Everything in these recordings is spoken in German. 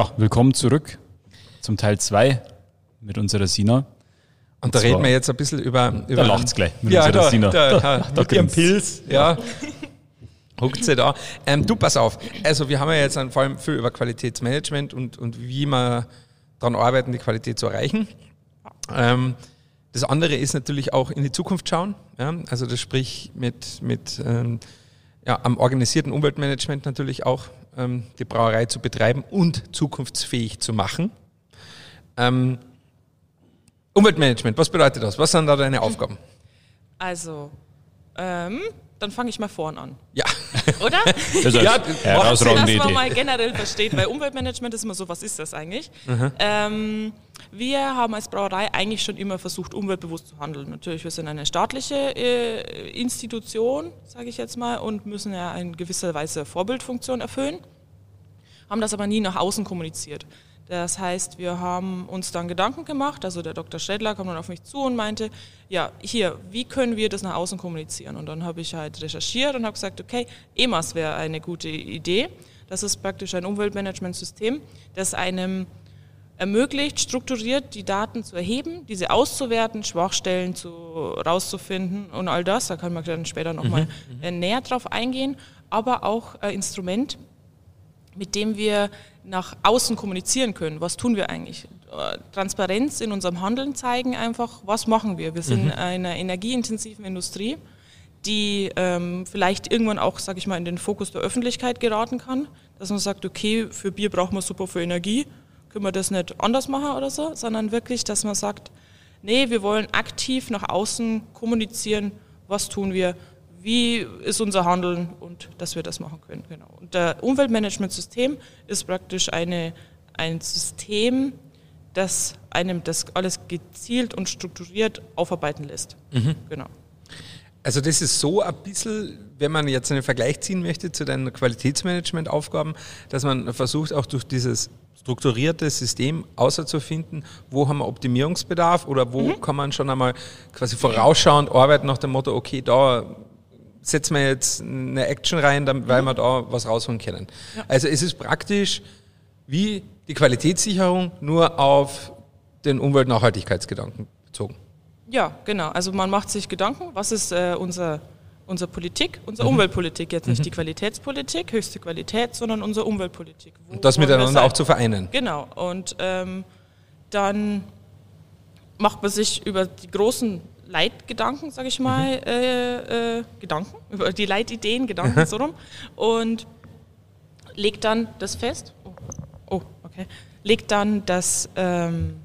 Ja, willkommen zurück zum Teil 2 mit unserer Sina. Und, da reden wir jetzt ein bisschen über. über da lacht's gleich mit ja, unserer da, Sina. Da, da, da, da mit ihrem Pilz, ja. Huckt sie da. Ähm, du, pass auf. Also, wir haben ja jetzt vor allem viel über Qualitätsmanagement und, und wie wir daran arbeiten, die Qualität zu erreichen. Ähm, das andere ist natürlich auch in die Zukunft schauen. Ja? Also, das sprich mit, mit ähm, ja, am organisierten Umweltmanagement natürlich auch ähm, die Brauerei zu betreiben und zukunftsfähig zu machen. Ähm, Umweltmanagement, was bedeutet das? Was sind da deine Aufgaben? Also, ähm, dann fange ich mal vorn an. Ja. Oder? Das ja, herausragende Dass man mal generell versteht, weil Umweltmanagement ist immer so, was ist das eigentlich? Ähm, wir haben als Brauerei eigentlich schon immer versucht, umweltbewusst zu handeln. Natürlich, wir sind eine staatliche äh, Institution, sage ich jetzt mal, und müssen ja in gewisser Weise Vorbildfunktion erfüllen, haben das aber nie nach außen kommuniziert. Das heißt, wir haben uns dann Gedanken gemacht, also der Dr. Schredler kam dann auf mich zu und meinte, ja, hier, wie können wir das nach außen kommunizieren? Und dann habe ich halt recherchiert und habe gesagt, okay, EMAS wäre eine gute Idee. Das ist praktisch ein Umweltmanagementsystem, das einem ermöglicht, strukturiert die Daten zu erheben, diese auszuwerten, Schwachstellen zu, rauszufinden und all das. Da kann man dann später nochmal mhm. Äh, näher drauf eingehen. Aber auch ein Instrument, mit dem wir nach außen kommunizieren können. Was tun wir eigentlich? Äh, Transparenz in unserem Handeln zeigen einfach, was machen wir. Wir sind mhm. einer energieintensiven Industrie, die ähm, vielleicht irgendwann auch, sage ich mal, in den Fokus der Öffentlichkeit geraten kann, dass man sagt, okay, für Bier brauchen wir super für Energie, können wir das nicht anders machen oder so, sondern wirklich, dass man sagt, nee, wir wollen aktiv nach außen kommunizieren, was tun wir, wie ist unser Handeln und dass wir das machen können. Genau. Und der Umweltmanagementsystem ist praktisch eine, ein System, das einem das alles gezielt und strukturiert aufarbeiten lässt. Mhm. Genau. Also das ist so ein bisschen, wenn man jetzt einen Vergleich ziehen möchte zu deinen Qualitätsmanagementaufgaben, dass man versucht auch durch dieses strukturierte System außerzufinden, wo haben wir Optimierungsbedarf oder wo mhm. kann man schon einmal quasi vorausschauend arbeiten nach dem Motto, okay, da setzen wir jetzt eine Action rein, weil mhm. wir da was rausholen können. Ja. Also es ist praktisch wie die Qualitätssicherung nur auf den Umweltnachhaltigkeitsgedanken bezogen. Ja, genau. Also man macht sich Gedanken, was ist äh, unser, unsere Politik, unsere mhm. Umweltpolitik, jetzt nicht mhm. die Qualitätspolitik, höchste Qualität, sondern unsere Umweltpolitik. und das miteinander auch zu vereinen. Genau. Und ähm, dann macht man sich über die großen Leitgedanken, sage ich mal, mhm. äh, äh, Gedanken, über die Leitideen, Gedanken so rum und legt dann das fest. Oh, oh okay. Legt dann das, ähm,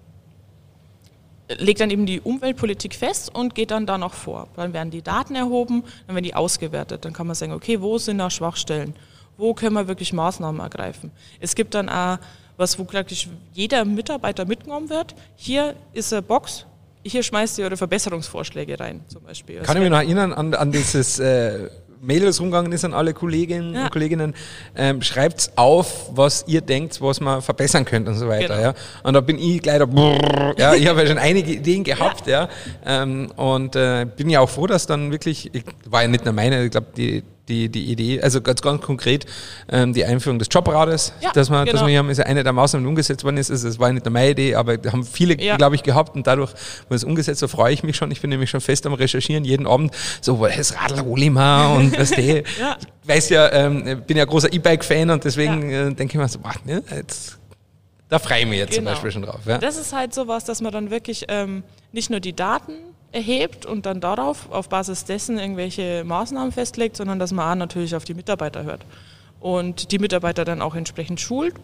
legt dann eben die Umweltpolitik fest und geht dann da noch vor. Dann werden die Daten erhoben, dann werden die ausgewertet. Dann kann man sagen, okay, wo sind da Schwachstellen? Wo können wir wirklich Maßnahmen ergreifen? Es gibt dann auch was, wo praktisch jeder Mitarbeiter mitgenommen wird. Hier ist eine Box, hier schmeißt ihr eure Verbesserungsvorschläge rein, zum Beispiel. Kann ich mich noch erinnern an, an dieses äh, Mail, das rumgegangen ist an alle Kolleginnen ja. und Kolleginnen. Ähm, Schreibt auf, was ihr denkt, was man verbessern könnte und so weiter. Genau. Ja. Und da bin ich gleich da, brrr, ja, ich habe ja schon einige Ideen gehabt, ja. ja ähm, und äh, bin ja auch froh, dass dann wirklich, ich, war ja nicht nur meine, ich glaube, die die, die Idee, also ganz, ganz konkret ähm, die Einführung des Jobrades, ja, dass wir, genau. dass wir hier haben, ist ja eine der Maßnahmen, die umgesetzt worden ist. Also, es war nicht meine Idee, aber haben viele, ja. glaube ich, gehabt und dadurch wurde es umgesetzt, so freue ich mich schon. Ich bin nämlich schon fest am Recherchieren, jeden Abend, so, das Radl hol ich mal und was der. ja. Ich weiß ja, ähm, bin ja großer E-Bike-Fan und deswegen ja. äh, denke ich mir so, boah, ne, jetzt da freue ich mich jetzt genau. zum Beispiel schon drauf. Ja. Das ist halt sowas, dass man dann wirklich ähm, nicht nur die Daten erhebt und dann darauf, auf Basis dessen irgendwelche Maßnahmen festlegt, sondern dass man auch natürlich auf die Mitarbeiter hört und die Mitarbeiter dann auch entsprechend schult.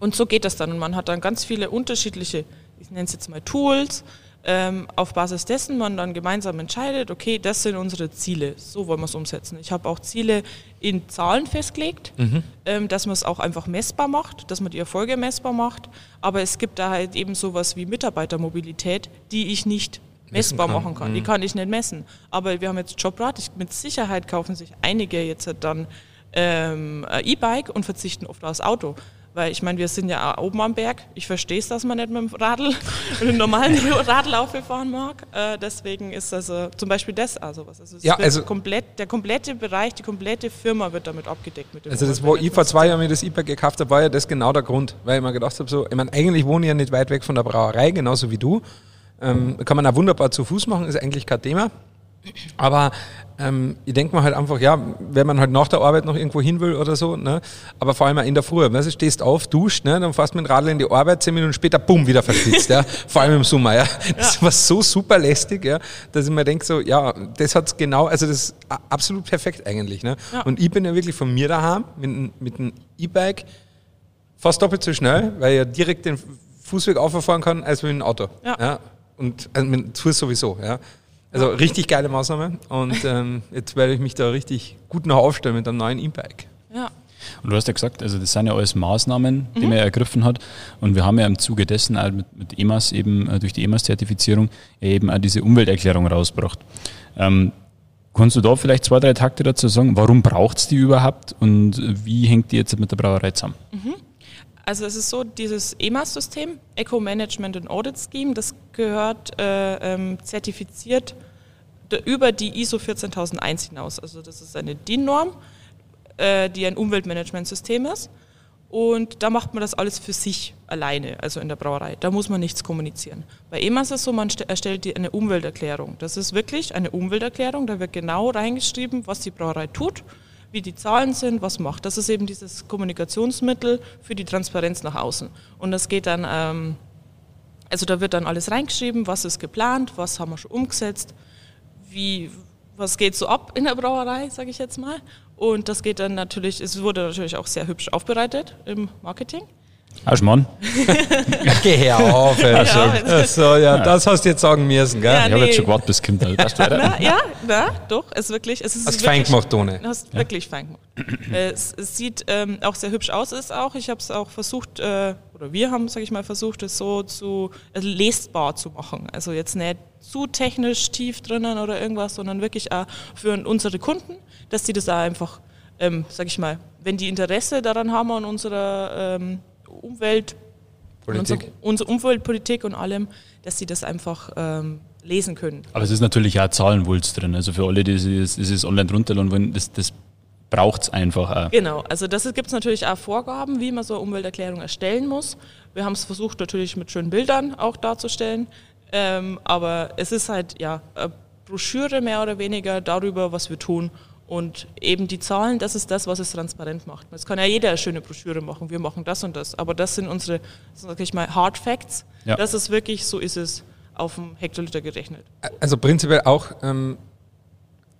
Und so geht das dann. Und man hat dann ganz viele unterschiedliche, ich nenne es jetzt mal Tools, ähm, auf Basis dessen man dann gemeinsam entscheidet, okay, das sind unsere Ziele, so wollen wir es umsetzen. Ich habe auch Ziele in Zahlen festgelegt, mhm. ähm, dass man es auch einfach messbar macht, dass man die Erfolge messbar macht, aber es gibt da halt eben sowas wie Mitarbeitermobilität, die ich nicht messbar kann. machen kann. Mhm. Die kann ich nicht messen. Aber wir haben jetzt Jobrat. mit Sicherheit kaufen sich einige jetzt dann ähm, E-Bike und verzichten oft aufs Auto. Weil ich meine, wir sind ja auch oben am Berg. Ich verstehe es, dass man nicht mit dem Radl, mit dem normalen Radlauf fahren mag. Äh, deswegen ist also zum Beispiel das also was. Also, ja, also komplett, der komplette Bereich, die komplette Firma wird damit abgedeckt. Mit dem also das, wo ich vor zwei Jahren mir das E-Bike gekauft habe, war ja das genau der Grund. Weil ich mir gedacht habe, so, ich meine, eigentlich wohne ich ja nicht weit weg von der Brauerei, genauso wie du. Ähm, kann man auch wunderbar zu Fuß machen, ist eigentlich kein Thema. Aber ähm, ich denke mir halt einfach, ja, wenn man halt nach der Arbeit noch irgendwo hin will oder so, ne? aber vor allem auch in der Früh, weißt du, stehst auf, duscht, ne? dann fährst mit dem Radl in die Arbeit, zehn Minuten später, bumm, wieder verschwitzt, ja? vor allem im Sommer. Ja? Das ja. war so super lästig, ja? dass ich mir denke, so, ja, das hat genau, also das ist absolut perfekt eigentlich. Ne? Ja. Und ich bin ja wirklich von mir daheim mit, mit einem E-Bike fast doppelt so schnell, weil ich ja direkt den Fußweg auffahren kann, als mit dem Auto. Ja. ja? Und also mit Fuß sowieso. Ja? Also richtig geile Maßnahme und ähm, jetzt werde ich mich da richtig gut noch aufstellen mit einem neuen E-Bike. Ja. Und du hast ja gesagt, also das sind ja alles Maßnahmen, die mhm. man ergriffen hat. Und wir haben ja im Zuge dessen auch mit, mit EMAS eben, äh, durch die EMAS-Zertifizierung, eben auch diese Umwelterklärung rausgebracht. Ähm, kannst du da vielleicht zwei, drei Takte dazu sagen? Warum braucht es die überhaupt und wie hängt die jetzt mit der Brauerei zusammen? Mhm. Also es ist so, dieses EMAS-System, Eco Management and Audit Scheme, das gehört äh, ähm, zertifiziert über die ISO 14001 hinaus. Also das ist eine DIN-Norm, äh, die ein Umweltmanagementsystem ist. Und da macht man das alles für sich alleine, also in der Brauerei. Da muss man nichts kommunizieren. Bei EMAS ist es so, man erstellt eine Umwelterklärung. Das ist wirklich eine Umwelterklärung, da wird genau reingeschrieben, was die Brauerei tut wie die Zahlen sind, was macht. Das ist eben dieses Kommunikationsmittel für die Transparenz nach außen. Und das geht dann, ähm, also da wird dann alles reingeschrieben, was ist geplant, was haben wir schon umgesetzt, wie, was geht so ab in der Brauerei, sage ich jetzt mal. Und das geht dann natürlich, es wurde natürlich auch sehr hübsch aufbereitet im Marketing. Aschmann. Geh her auf. Ja, so, ja, ja, das hast du jetzt sagen müssen, gell? Ja, ich habe jetzt schon gewartet, bis Kind halt. na, ja, na, doch, es ist wirklich. Es ist hast fein gemacht, Tone. Hast wirklich fein gemacht. es, es, sieht ähm, auch sehr hübsch aus, ist auch. Ich habe es auch versucht, äh, oder wir haben, sage ich mal, versucht, es so zu also lesbar zu machen. Also jetzt nicht zu technisch tief drinnen oder irgendwas, sondern wirklich auch für unsere Kunden, dass die das auch einfach, ähm, sage ich mal, wenn die Interesse daran haben an unserer ähm, Umwelt, unsere, unsere, Umweltpolitik und allem, dass sie das einfach ähm, lesen können. Aber es ist natürlich auch Zahlenwulst drin. Also für alle, die dieses online runterladen wollen, das, das braucht es einfach auch. Genau, also das gibt es natürlich auch Vorgaben, wie man so eine Umwelterklärung erstellen muss. Wir haben es versucht natürlich mit schönen Bildern auch darzustellen, ähm, aber es ist halt ja eine Broschüre mehr oder weniger darüber, was wir tun und eben die Zahlen, das ist das, was es transparent macht. Es kann ja jeder eine schöne Broschüre machen, wir machen das und das. Aber das sind unsere, sag ich mal, Hard Facts. Ja. Das ist wirklich, so ist es auf dem Hektoliter gerechnet. Also prinzipiell auch ähm,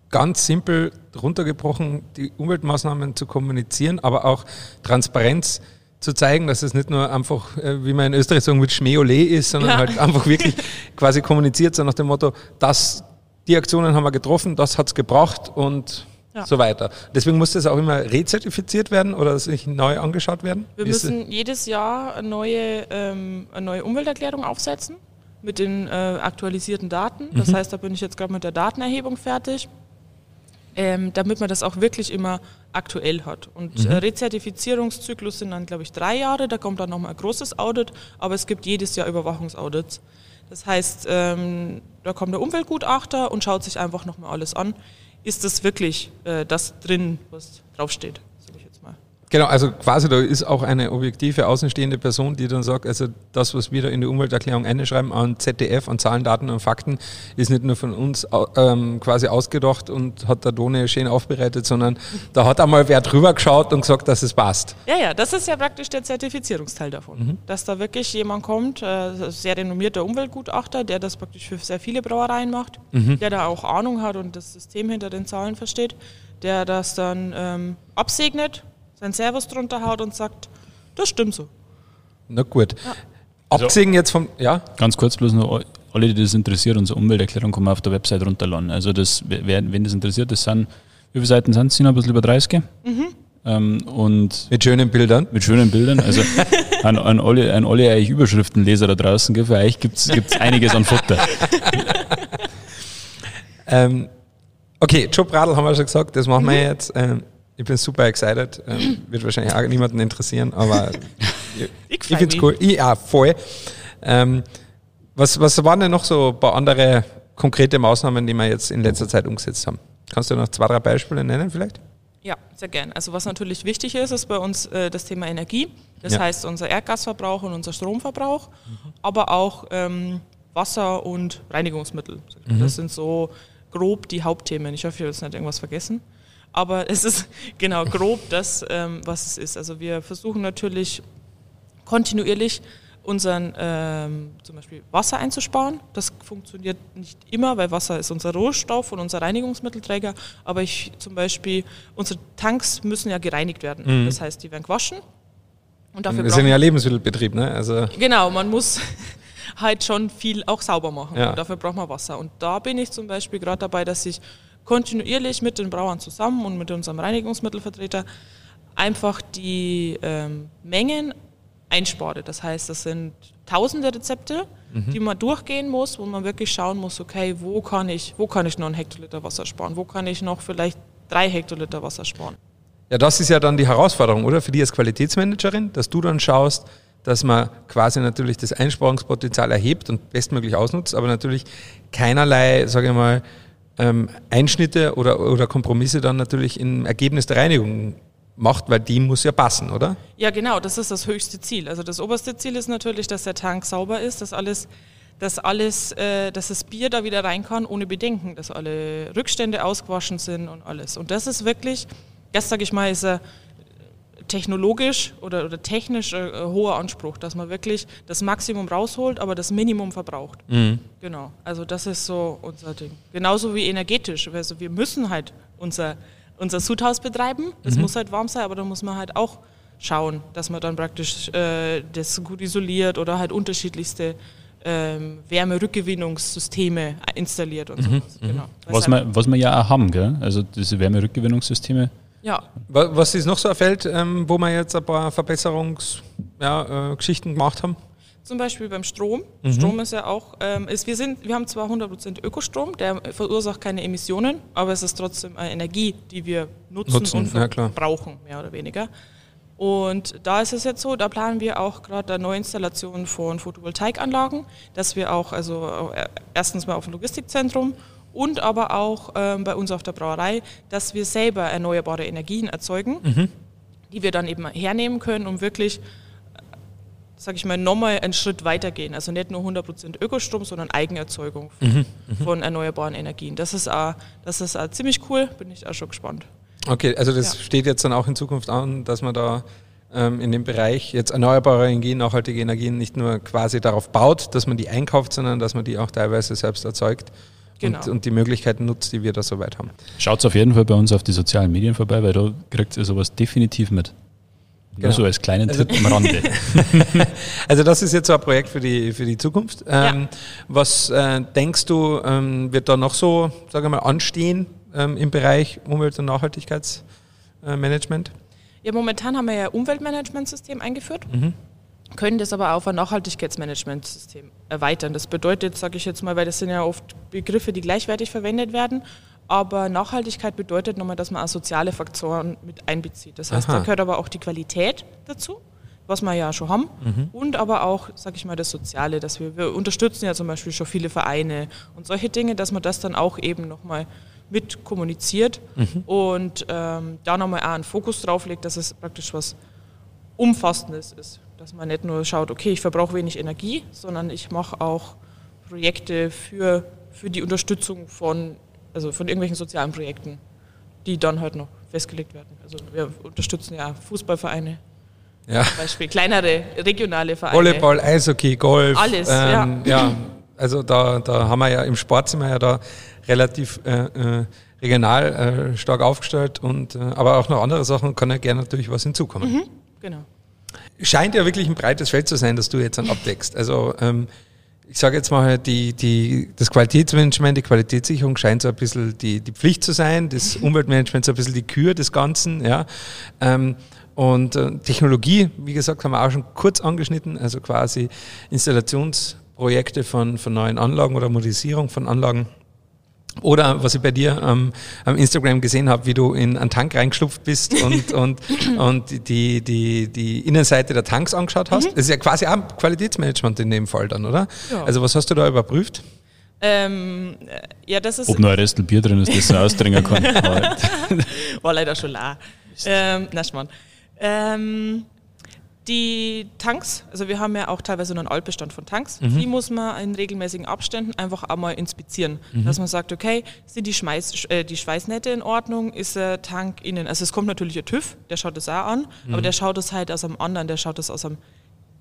ganz simpel runtergebrochen, die Umweltmaßnahmen zu kommunizieren, aber auch Transparenz zu zeigen, dass es nicht nur einfach, äh, wie man in Österreich sagen mit Schmeole ist, sondern ja. halt einfach wirklich quasi kommuniziert, so nach dem Motto, das, die Aktionen haben wir getroffen, das hat es gebracht und ja. so weiter. Deswegen muss das auch immer rezertifiziert werden oder sich neu angeschaut werden? Wir Wie müssen jedes Jahr eine neue, ähm, eine neue Umwelterklärung aufsetzen mit den äh, aktualisierten Daten. Das mhm. heißt, da bin ich jetzt gerade mit der Datenerhebung fertig, ähm, damit man das auch wirklich immer aktuell hat. Und mhm. äh, Rezertifizierungszyklus sind dann, glaube ich, drei Jahre. Da kommt dann nochmal ein großes Audit, aber es gibt jedes Jahr Überwachungsaudits. Das heißt, ähm, da kommt der Umweltgutachter und schaut sich einfach nochmal alles an ist das wirklich äh, das drin, was draufsteht. Genau, also quasi da ist auch eine objektive außenstehende Person, die dann sagt, also das, was wir da in die Umwelterklärung einschreiben an ZDF, an Zahlen, Daten und Fakten, ist nicht nur von uns ähm, quasi ausgedacht und hat der Done schön aufbereitet, sondern da hat einmal wer drüber geschaut und gesagt, dass es passt. Ja, ja, das ist ja praktisch der Zertifizierungsteil davon. Mhm. Dass da wirklich jemand kommt, äh, sehr renommierter Umweltgutachter, der das praktisch für sehr viele Brauereien macht, mhm. der da auch Ahnung hat und das System hinter den Zahlen versteht, der das dann ähm, absegnet sein Servus drunter haut und sagt, das stimmt so. Na gut. Ja. Abgesehen jetzt vom, ja? Ganz kurz bloß noch, alle, die das interessiert, unsere Umwelterklärung kann man auf der Website runterladen. Also das, wer, wenn das interessiert, das sind, wie viele Seiten sind es? Sind ein bisschen über 30? Mhm. Ähm, und mit schönen Bildern? Mit schönen Bildern. Also an, an, alle, an alle eigentlich Überschriftenleser da draußen, gell, für euch gibt es einiges an Futter. ähm, okay, Jobradl haben wir schon gesagt, das machen mhm. wir jetzt. Ähm, Ich bin super excited. Ähm, wird wahrscheinlich auch niemanden interessieren, aber ich, ich finde es cool. Ich, ja, voll. Ähm, was, was waren denn noch so ein paar andere konkrete Maßnahmen, die wir jetzt in letzter Zeit umgesetzt haben? Kannst du noch zwei, drei Beispiele nennen vielleicht? Ja, sehr gern. Also was natürlich wichtig ist, ist bei uns äh, das Thema Energie. Das ja. heißt unser Erdgasverbrauch und unser Stromverbrauch, mhm. aber auch ähm, Wasser und Reinigungsmittel. Mhm. Das sind so grob die Hauptthemen. Ich hoffe, ich habe jetzt nicht irgendwas vergessen. Aber es ist genau grob das, ähm, was es ist. Also wir versuchen natürlich kontinuierlich unseren ähm, zum Beispiel Wasser einzusparen. Das funktioniert nicht immer, weil Wasser ist unser Rohstoff und unser Reinigungsmittelträger. Aber ich zum Beispiel, unsere Tanks müssen ja gereinigt werden. Mhm. Das heißt, die werden gewaschen. Und dafür Wir sind ja Lebensmittelbetrieb, ne? Also genau, man muss halt schon viel auch sauber machen. Ja. Und dafür braucht man Wasser. Und da bin ich zum Beispiel gerade dabei, dass ich kontinuierlich mit den Brauern zusammen und mit unserem Reinigungsmittelvertreter einfach die ähm, Mengen einspare. Das heißt, das sind tausende Rezepte, mhm. die man durchgehen muss, wo man wirklich schauen muss, okay, wo kann ich, wo kann ich noch einen Hektoliter Wasser sparen? Wo kann ich noch vielleicht drei Hektoliter Wasser sparen? Ja, das ist ja dann die Herausforderung, oder? Für die als Qualitätsmanagerin, dass du dann schaust, dass man quasi natürlich das Einsparungspotenzial erhebt und bestmöglich ausnutzt, aber natürlich keinerlei, sage ich mal, ähm, Einschnitte oder, oder Kompromisse dann natürlich im Ergebnis der Reinigung macht, weil die muss ja passen, oder? Ja, genau, das ist das höchste Ziel. Also das oberste Ziel ist natürlich, dass der Tank sauber ist, dass alles, dass alles, äh, dass das Bier da wieder rein kann ohne Bedenken, dass alle Rückstände ausgewaschen sind und alles. Und das ist wirklich, das sage ich mal, ist ein technologisch oder, oder technisch ein, ein, hoher Anspruch, dass man wirklich das Maximum rausholt, aber das Minimum verbraucht. Mhm. Genau. Also das ist so unser Ding. Genauso wie energetisch. Also wir müssen halt unser, unser Sudhaus betreiben. Das mhm. muss halt warm sein, aber da muss man halt auch schauen, dass man dann praktisch äh, das gut isoliert oder halt unterschiedlichste ähm, Wärmerückgewinnungssysteme installiert und mhm. so. Genau. Was, halt wir, was wir ja auch haben, gell? also diese Wärmerückgewinnungssysteme ja. Was ist noch so ein Feld, ähm, wo wir jetzt ein paar Verbesserungsgeschichten ja, äh, gemacht haben? Zum Beispiel beim Strom. Mhm. Strom ist ja auch, ähm, ist, wir, sind, wir haben zwar 100% Ökostrom, der verursacht keine Emissionen, aber es ist trotzdem eine Energie, die wir nutzen, nutzen und ja, brauchen, mehr oder weniger. Und da ist es jetzt so, da planen wir auch gerade eine Neuinstallation von Photovoltaikanlagen, dass wir auch, also äh, erstens mal auf dem Logistikzentrum und aber auch ähm, bei uns auf der Brauerei, dass wir selber erneuerbare Energien erzeugen, mhm. die wir dann eben hernehmen können, um wirklich, äh, sage ich mal, nochmal einen Schritt weitergehen. Also nicht nur 100% Ökostrom, sondern Eigenerzeugung von, mhm. mhm. von erneuerbaren Energien. Das ist, auch, das ist auch ziemlich cool, bin ich auch schon gespannt. Okay, also das ja. steht jetzt dann auch in Zukunft an, dass man da ähm, in dem Bereich jetzt erneuerbare Energien, nachhaltige Energien nicht nur quasi darauf baut, dass man die einkauft, sondern dass man die auch teilweise selbst erzeugt genau. und, und, die Möglichkeiten nutzt, die wir da soweit haben. Schaut auf jeden Fall bei uns auf die sozialen Medien vorbei, weil da kriegt ihr sowas definitiv mit. Genau. Nur so als kleinen also, Tipp am Rande. also das ist jetzt so ein Projekt für die, für die Zukunft. Ähm, ja. Was äh, denkst du, ähm, wird da noch so, sagen wir mal, anstehen ähm, im Bereich Umwelt- und Nachhaltigkeitsmanagement? Ja, momentan haben wir ja Umweltmanagementsystem eingeführt. Mhm können das aber auf ein Nachhaltigkeitsmanagementsystem erweitern. Das bedeutet, sage ich jetzt mal, weil das sind ja oft Begriffe, die gleichwertig verwendet werden, aber Nachhaltigkeit bedeutet nochmal, dass man auch soziale Faktoren mit einbezieht. Das heißt, Aha. da gehört aber auch die Qualität dazu, was wir ja schon haben, mhm. und aber auch, sage ich mal, das Soziale, dass wir, wir unterstützen ja zum Beispiel schon viele Vereine und solche Dinge, dass man das dann auch eben nochmal mit kommuniziert mhm. und ähm, da nochmal auch einen Fokus drauf legt, dass es praktisch was Umfassendes ist. Dass man nicht nur schaut, okay, ich verbrauche wenig Energie, sondern ich mache auch Projekte für, für die Unterstützung von, also von irgendwelchen sozialen Projekten, die dann halt noch festgelegt werden. Also wir unterstützen ja Fußballvereine, ja. zum Beispiel kleinere regionale Vereine. Volleyball, Eishockey, Golf. Alles, ähm, ja. ja. Also da, da haben wir ja im Sport sind wir ja da relativ äh, äh, regional äh, stark aufgestellt und äh, aber auch noch andere Sachen kann ja gerne natürlich was hinzukommen. Mhm, genau scheint ja wirklich ein breites Feld zu sein, das du jetzt dann abdeckst. Also ähm, ich sage jetzt mal, die, die, das Qualitätsmanagement, die Qualitätssicherung scheint so ein bisschen die, die Pflicht zu sein, das Umweltmanagement so ein bisschen die Kür des Ganzen. Ja. Ähm, und äh, Technologie, wie gesagt, haben wir auch schon kurz angeschnitten, also quasi Installationsprojekte von, von neuen Anlagen oder Modernisierung von Anlagen. Oder was ich bei dir ähm, am Instagram gesehen habe, wie du in einen Tank reingeschlupft bist und, und, und die, die, die Innenseite der Tanks angeschaut hast. Mhm. Das ist ja quasi auch Qualitätsmanagement in dem Fall dann, oder? Ja. Also was hast du da überprüft? Ähm, ja, das ist Ob noch ein Restel Bier drin ist, das er ausdringen kann. War leider schon la. Ähm, na, ähm, die Tanks, also wir haben ja auch teilweise nur einen Altbestand von Tanks, mhm. die muss man in regelmäßigen Abständen einfach einmal inspizieren. Mhm. Dass man sagt, okay, sind die, Schmeiß, äh, die Schweißnähte in Ordnung, ist der Tank innen, also es kommt natürlich ein TÜV, der schaut das auch an, mhm. aber der schaut das halt aus einem anderen, der schaut das aus einem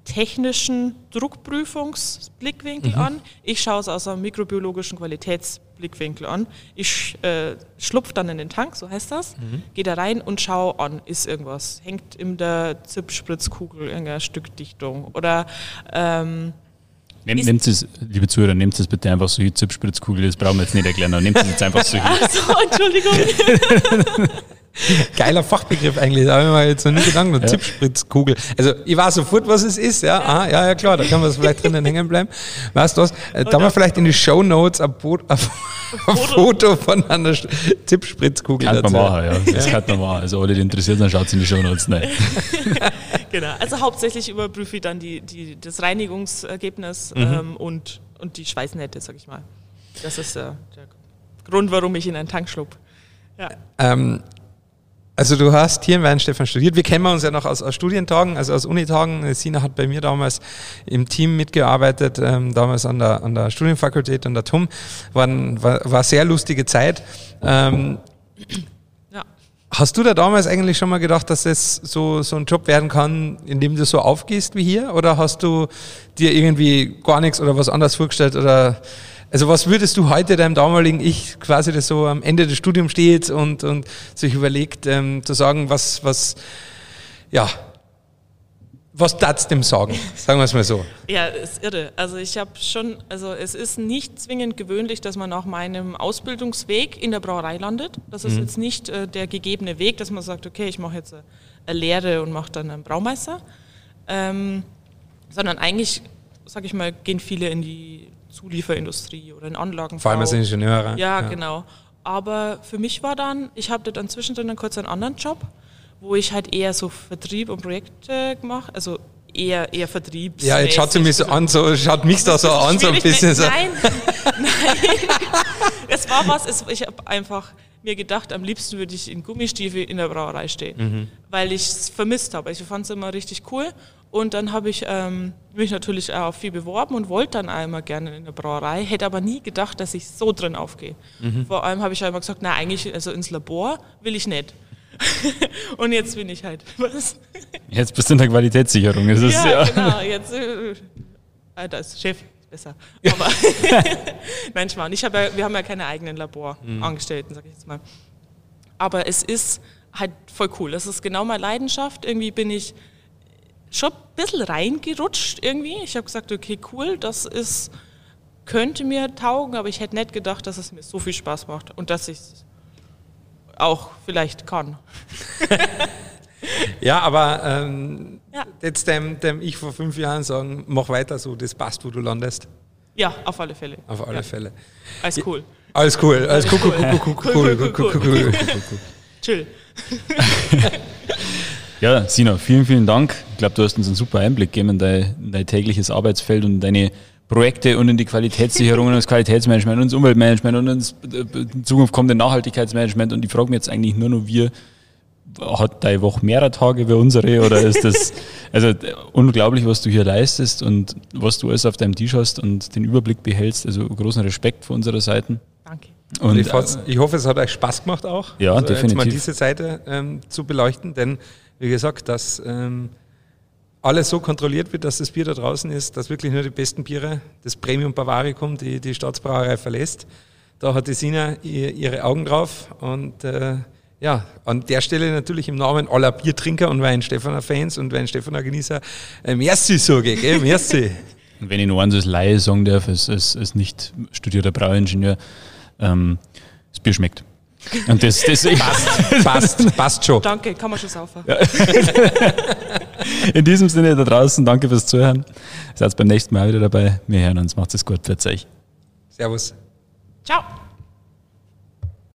technischen Druckprüfungsblickwinkel mhm. an. Ich schaue es aus einem mikrobiologischen Qualitätsblickwinkel an. Ich äh, schlupfe dann in den Tank, so heißt das, mhm. gehe da rein und schaue an, ist irgendwas. Hängt in der Zipspritzkugel irgendeine Stückdichtung oder ähm, Nehmt, nehmt es, liebe Zuhörer, nehmt es bitte einfach so hier, Zipspritzkugel, das brauchen wir jetzt nicht erklären, nehmt es jetzt einfach so. Ach so, Entschuldigung. Geiler Fachbegriff eigentlich, da habe ich mir jetzt noch nie gedacht, eine ja. Zipspritzkugel. Also ich weiß sofort, was es ist, ja. Ah, ja, ja klar, da kann man es vielleicht drinnen hängen bleiben. Weißt du was? Äh, da haben wir vielleicht in die Show Notes ein, Bo ein Foto von einer Zipspritzkugel. Kann man machen, ja. Das kann man machen. Also alle, die interessiert sind, schaut es in die Show Notes rein. genau, also hauptsächlich überprüfe ich dann die, die, das Reinigungsergebnis mhm. ähm, und, und die Schweißnähte, sag ich mal. Das ist äh, der Grund, warum ich in einen Tank schlupf. Ja. Ähm, also du hast hier in Weinstefan studiert. Wir kennen uns ja noch aus, aus Studientagen, also aus Unitagen. Sina hat bei mir damals im Team mitgearbeitet, ähm, damals an der, an der Studienfakultät, an der TUM. War, war, war sehr lustige Zeit. Ähm, ja. Hast du da damals eigentlich schon mal gedacht, dass das so, so ein Job werden kann, in dem du so aufgehst wie hier? Oder hast du dir irgendwie gar nichts oder was anderes vorgestellt? Oder also was würdest du heute deinem damaligen Ich quasi, das so am Ende des Studiums steht und, und sich überlegt, ähm, zu sagen, was, was, ja, was darfst du dem sagen? Sagen wir es mal so. Ja, ist irre. Also ich habe schon, also es ist nicht zwingend gewöhnlich, dass man nach meinem Ausbildungsweg in der Brauerei landet. Das ist mhm. jetzt nicht äh, der gegebene Weg, dass man sagt, okay, ich mache jetzt eine Lehre und mache dann einen Braumeister. Ähm, sondern eigentlich, sage ich mal, gehen viele in die Zulieferindustrie oder in Anlagen. Vor allem als Ingenieur. Ja, ja, genau. Aber für mich war dann, ich habe dann zwischendrin dann kurz einen anderen Job, wo ich halt eher so Vertrieb und Projekte gemacht, also eher, eher Vertrieb. Ja, jetzt schaut sie mich so an, so schaut mich da so an, so ein bisschen. So. Nein, nein. Es war was, es, ich habe einfach mir gedacht, am liebsten würde ich in Gummistiefel in der Brauerei stehen, mhm. weil ich es vermisst habe. Ich fand es immer richtig cool und dann habe ich ähm, mich natürlich auch viel beworben und wollte dann einmal gerne in der Brauerei, hätte aber nie gedacht, dass ich so drin aufgehe. Mhm. Vor allem habe ich einmal gesagt, na eigentlich, also ins Labor will ich nicht. und jetzt bin ich halt, was? Jetzt bist du in der Qualitätssicherung. Ist ja, ja, genau, jetzt, äh, äh, da ist Chef, besser. Aber Mensch, Mann, ich habe ja, wir haben ja keine eigenen Laborangestellten, mhm. sag ich jetzt mal. Aber es ist halt voll cool. Das ist genau meine Leidenschaft. Irgendwie bin ich schon ein bisschen reingerutscht irgendwie. Ich habe gesagt, okay, cool, das ist, könnte mir taugen, aber ich hätte nicht gedacht, dass es mir so viel Spaß macht und dass ich es auch vielleicht kann. ja, aber ähm, ja. jetzt dem, dem ich vor fünf Jahren sagen, mach weiter so, das passt, wo du landest. Ja, auf alle Fälle. Auf alle ja. Fälle. Alles cool. Alles cool, alles cool, cool, cool, cool, cool, cool, cool, cool, cool. Chill. Ja, Sina, vielen, vielen Dank. Ich glaube, du hast uns einen super Einblick gegeben in dein, in dein tägliches Arbeitsfeld und deine Projekte und in die Qualitätssicherung und das Qualitätsmanagement und das Umweltmanagement und ins in Zukunft kommende Nachhaltigkeitsmanagement. Und ich frage mich jetzt eigentlich nur noch, wie hat deine Woche mehrere Tage wie unsere oder ist das also unglaublich, was du hier leistest und was du alles auf deinem Tisch hast und den Überblick behältst. Also großen Respekt von unserer Seite. Danke. Und, und ich, ich, hoffe, es hat euch Spaß gemacht auch. Ja, also definitiv. Jetzt mal diese Seite ähm, zu beleuchten, denn wie gesagt, dass ähm, alles so kontrolliert wird, dass das Bier da draußen ist, dass wirklich nur die besten Biere, das Premium Bavaricum, die die Staatsbrauerei verlässt. Da hat die Sina ihre Augen drauf und äh, ja, an der Stelle natürlich im Namen aller Biertrinker und Weinstefaner Fans und Weinstefaner Genießer äh, merci sage ich, gell, merci. Und wenn ich nur eins als Laie sagen darf, als, als, als nicht studierter Brauingenieur, ähm, das Bier schmeckt. Und das, das passt, passt, passt schon. Danke, kann man schon saufen. Ja. In diesem Sinne da draußen, danke fürs Zuhören. Seid beim nächsten Mal wieder dabei. Wir hören uns. Macht es gut. Für euch. Servus. Ciao.